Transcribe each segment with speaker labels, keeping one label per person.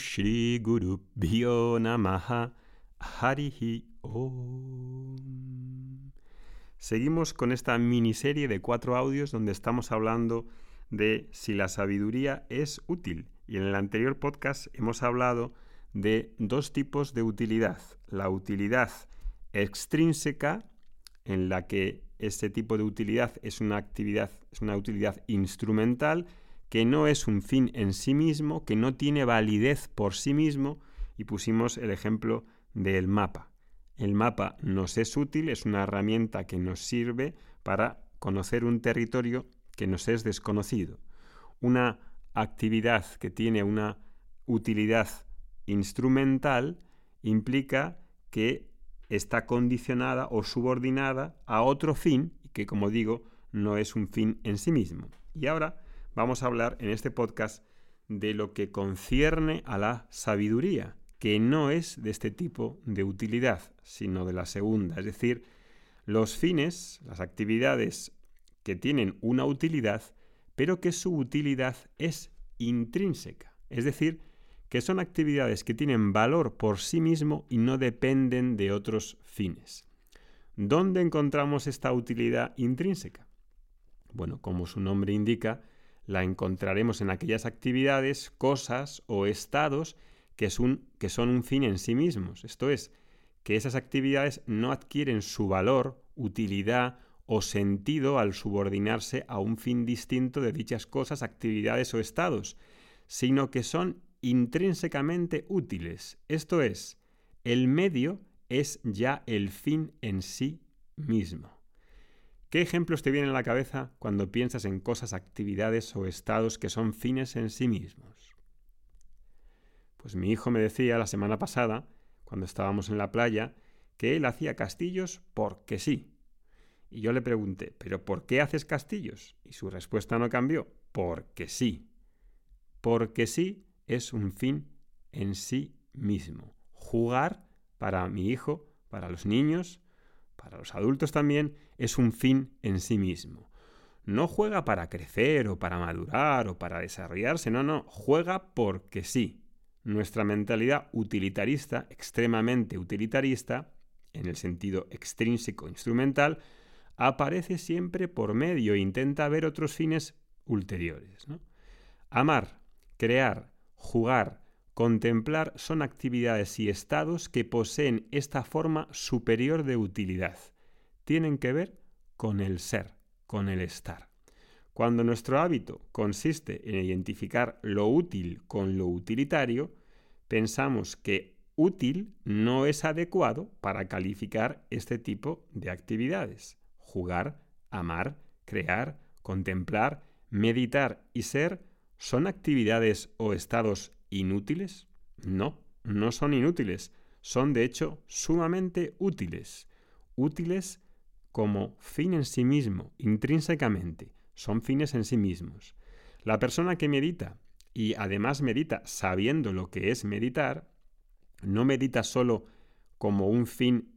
Speaker 1: Shri Guru Bhyo Harihi Om. Seguimos con esta miniserie de cuatro audios donde estamos hablando de si la sabiduría es útil. Y en el anterior podcast hemos hablado de dos tipos de utilidad. La utilidad extrínseca, en la que ese tipo de utilidad es una actividad, es una utilidad instrumental, que no es un fin en sí mismo, que no tiene validez por sí mismo, y pusimos el ejemplo del mapa. El mapa nos es útil, es una herramienta que nos sirve para conocer un territorio que nos es desconocido. Una actividad que tiene una utilidad instrumental implica que está condicionada o subordinada a otro fin, que como digo, no es un fin en sí mismo. Y ahora vamos a hablar en este podcast de lo que concierne a la sabiduría, que no es de este tipo de utilidad, sino de la segunda, es decir, los fines, las actividades que tienen una utilidad, pero que su utilidad es intrínseca, es decir, que son actividades que tienen valor por sí mismo y no dependen de otros fines. ¿Dónde encontramos esta utilidad intrínseca? Bueno, como su nombre indica, la encontraremos en aquellas actividades, cosas o estados que, que son un fin en sí mismos. Esto es, que esas actividades no adquieren su valor, utilidad o sentido al subordinarse a un fin distinto de dichas cosas, actividades o estados, sino que son intrínsecamente útiles. Esto es, el medio es ya el fin en sí mismo. ¿Qué ejemplos te vienen a la cabeza cuando piensas en cosas, actividades o estados que son fines en sí mismos? Pues mi hijo me decía la semana pasada, cuando estábamos en la playa, que él hacía castillos porque sí. Y yo le pregunté, ¿pero por qué haces castillos? Y su respuesta no cambió, porque sí. Porque sí es un fin en sí mismo. Jugar para mi hijo, para los niños, para los adultos también, es un fin en sí mismo. No juega para crecer o para madurar o para desarrollarse, no, no, juega porque sí. Nuestra mentalidad utilitarista, extremadamente utilitarista, en el sentido extrínseco instrumental, aparece siempre por medio e intenta ver otros fines ulteriores. Amar, crear, jugar, Contemplar son actividades y estados que poseen esta forma superior de utilidad. Tienen que ver con el ser, con el estar. Cuando nuestro hábito consiste en identificar lo útil con lo utilitario, pensamos que útil no es adecuado para calificar este tipo de actividades. Jugar, amar, crear, contemplar, meditar y ser son actividades o estados inútiles? No, no son inútiles. Son de hecho sumamente útiles. Útiles como fin en sí mismo, intrínsecamente. Son fines en sí mismos. La persona que medita y además medita sabiendo lo que es meditar, no medita solo como un fin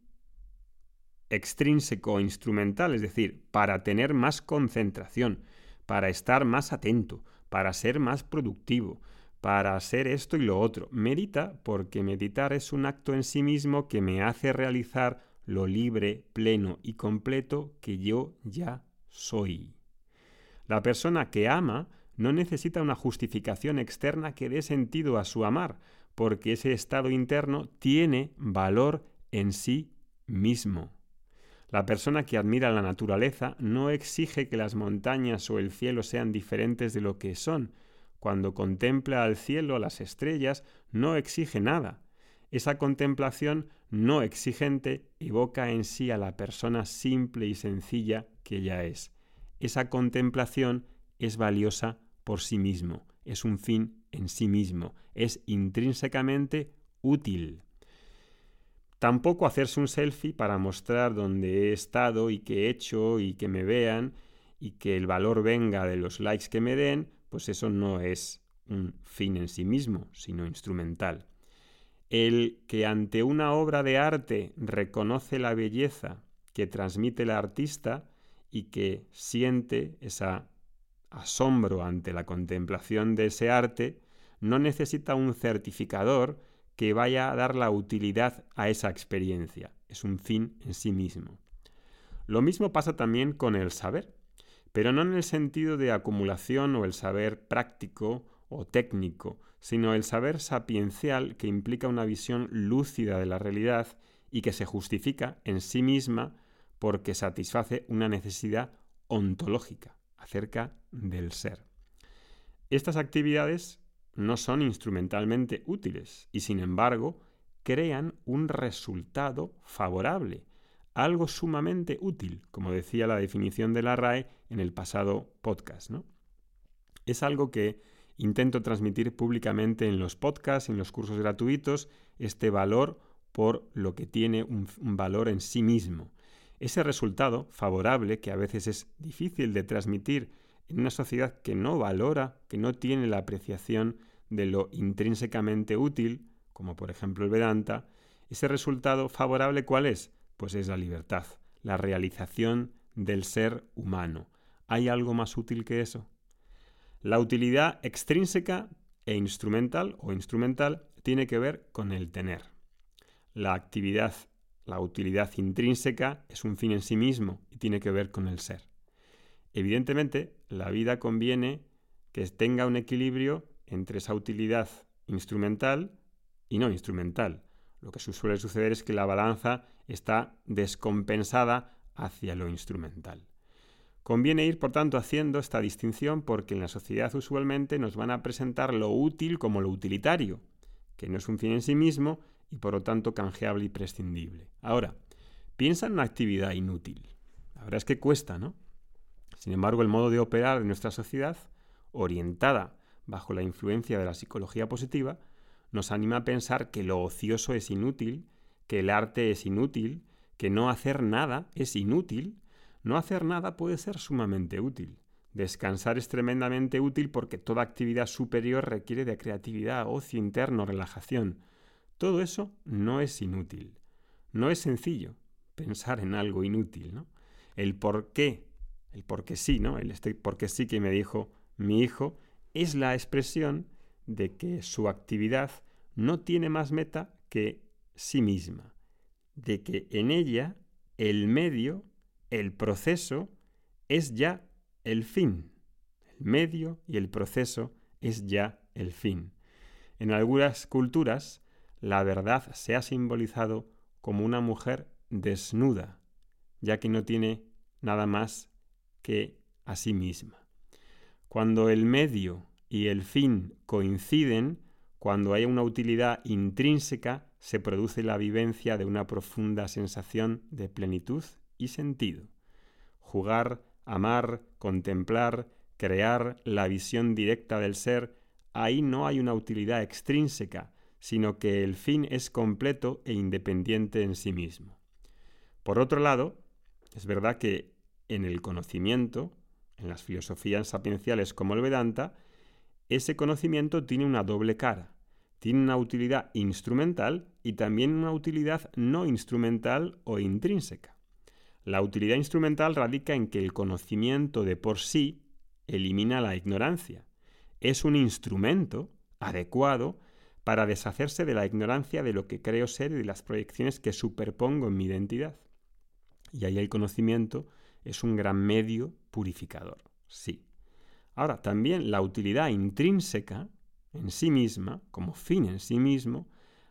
Speaker 1: extrínseco instrumental, es decir, para tener más concentración, para estar más atento, para ser más productivo, para hacer esto y lo otro. Medita porque meditar es un acto en sí mismo que me hace realizar lo libre, pleno y completo que yo ya soy. La persona que ama no necesita una justificación externa que dé sentido a su amar, porque ese estado interno tiene valor en sí mismo. La persona que admira la naturaleza no exige que las montañas o el cielo sean diferentes de lo que son, cuando contempla al cielo, a las estrellas, no exige nada. Esa contemplación no exigente evoca en sí a la persona simple y sencilla que ella es. Esa contemplación es valiosa por sí mismo, es un fin en sí mismo, es intrínsecamente útil. Tampoco hacerse un selfie para mostrar dónde he estado y qué he hecho y que me vean y que el valor venga de los likes que me den, pues eso no es un fin en sí mismo, sino instrumental. El que ante una obra de arte reconoce la belleza que transmite el artista y que siente ese asombro ante la contemplación de ese arte, no necesita un certificador que vaya a dar la utilidad a esa experiencia. Es un fin en sí mismo. Lo mismo pasa también con el saber, pero no en el sentido de acumulación o el saber práctico o técnico, sino el saber sapiencial que implica una visión lúcida de la realidad y que se justifica en sí misma porque satisface una necesidad ontológica acerca del ser. Estas actividades no son instrumentalmente útiles y sin embargo crean un resultado favorable, algo sumamente útil, como decía la definición de la RAE en el pasado podcast. ¿no? Es algo que intento transmitir públicamente en los podcasts, en los cursos gratuitos, este valor por lo que tiene un, un valor en sí mismo. Ese resultado favorable, que a veces es difícil de transmitir en una sociedad que no valora, que no tiene la apreciación de lo intrínsecamente útil, como por ejemplo el Vedanta, ese resultado favorable ¿cuál es? Pues es la libertad, la realización del ser humano. ¿Hay algo más útil que eso? La utilidad extrínseca e instrumental o instrumental tiene que ver con el tener. La actividad, la utilidad intrínseca es un fin en sí mismo y tiene que ver con el ser. Evidentemente, la vida conviene que tenga un equilibrio entre esa utilidad instrumental y no instrumental. Lo que suele suceder es que la balanza está descompensada hacia lo instrumental. Conviene ir, por tanto, haciendo esta distinción porque en la sociedad usualmente nos van a presentar lo útil como lo utilitario, que no es un fin en sí mismo y por lo tanto canjeable y prescindible. Ahora, piensa en una actividad inútil. La verdad es que cuesta, ¿no? Sin embargo, el modo de operar de nuestra sociedad, orientada bajo la influencia de la psicología positiva, nos anima a pensar que lo ocioso es inútil, que el arte es inútil, que no hacer nada es inútil. No hacer nada puede ser sumamente útil. Descansar es tremendamente útil porque toda actividad superior requiere de creatividad, ocio interno, relajación. Todo eso no es inútil. No es sencillo pensar en algo inútil, ¿no? El por qué, el por qué sí, ¿no? El este por qué sí que me dijo mi hijo es la expresión de que su actividad no tiene más meta que sí misma, de que en ella el medio, el proceso, es ya el fin. El medio y el proceso es ya el fin. En algunas culturas, la verdad se ha simbolizado como una mujer desnuda, ya que no tiene nada más que a sí misma. Cuando el medio y el fin coinciden, cuando hay una utilidad intrínseca, se produce la vivencia de una profunda sensación de plenitud y sentido. Jugar, amar, contemplar, crear la visión directa del ser, ahí no hay una utilidad extrínseca, sino que el fin es completo e independiente en sí mismo. Por otro lado, es verdad que en el conocimiento, en las filosofías sapienciales como el Vedanta, ese conocimiento tiene una doble cara. Tiene una utilidad instrumental y también una utilidad no instrumental o intrínseca. La utilidad instrumental radica en que el conocimiento de por sí elimina la ignorancia. Es un instrumento adecuado para deshacerse de la ignorancia de lo que creo ser y de las proyecciones que superpongo en mi identidad. Y ahí el conocimiento es un gran medio purificador, sí. Ahora, también la utilidad intrínseca en sí misma, como fin en sí mismo,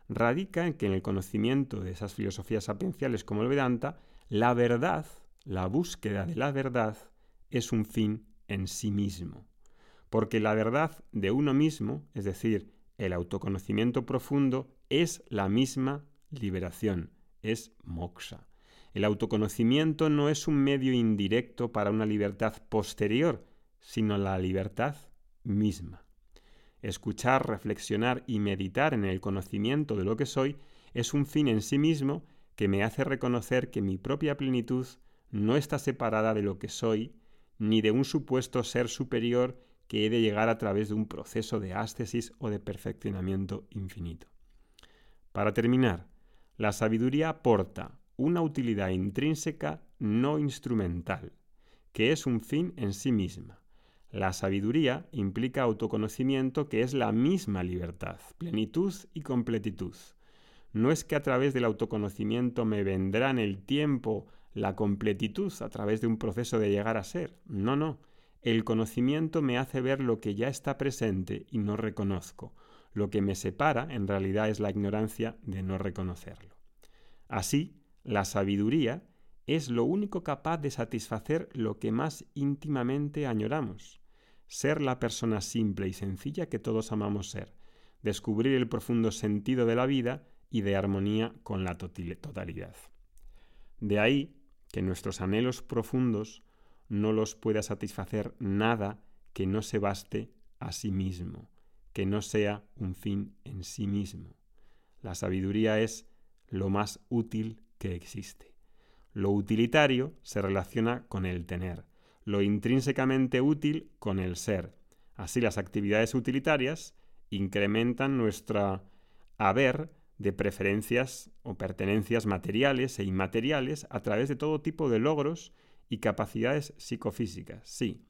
Speaker 1: radica en que en el conocimiento de esas filosofías sapienciales como el Vedanta, la verdad, la búsqueda de la verdad, es un fin en sí mismo. Porque la verdad de uno mismo, es decir, el autoconocimiento profundo, es la misma liberación, es moksha. El autoconocimiento no es un medio indirecto para una libertad posterior, sino la libertad misma. Escuchar, reflexionar y meditar en el conocimiento de lo que soy es un fin en sí mismo que me hace reconocer que mi propia plenitud no está separada de lo que soy, ni de un supuesto ser superior que he de llegar a través de un proceso de ástesis o de perfeccionamiento infinito. Para terminar, la sabiduría aporta una utilidad intrínseca no instrumental, que es un fin en sí misma. La sabiduría implica autoconocimiento que es la misma libertad, plenitud y completitud. No es que a través del autoconocimiento me vendrá en el tiempo la completitud a través de un proceso de llegar a ser. No, no. El conocimiento me hace ver lo que ya está presente y no reconozco. Lo que me separa en realidad es la ignorancia de no reconocerlo. Así, la sabiduría es lo único capaz de satisfacer lo que más íntimamente añoramos ser la persona simple y sencilla que todos amamos ser, descubrir el profundo sentido de la vida y de armonía con la totalidad. De ahí que nuestros anhelos profundos no los pueda satisfacer nada que no se baste a sí mismo, que no sea un fin en sí mismo. La sabiduría es lo más útil que existe. Lo utilitario se relaciona con el tener, lo intrínsecamente útil con el ser. Así las actividades utilitarias incrementan nuestra haber de preferencias o pertenencias materiales e inmateriales a través de todo tipo de logros y capacidades psicofísicas, sí,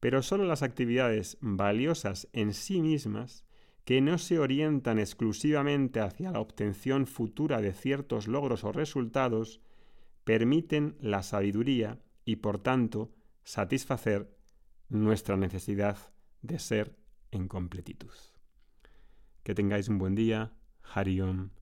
Speaker 1: pero solo las actividades valiosas en sí mismas, que no se orientan exclusivamente hacia la obtención futura de ciertos logros o resultados, permiten la sabiduría y por tanto satisfacer nuestra necesidad de ser en completitud. Que tengáis un buen día. Tatsat.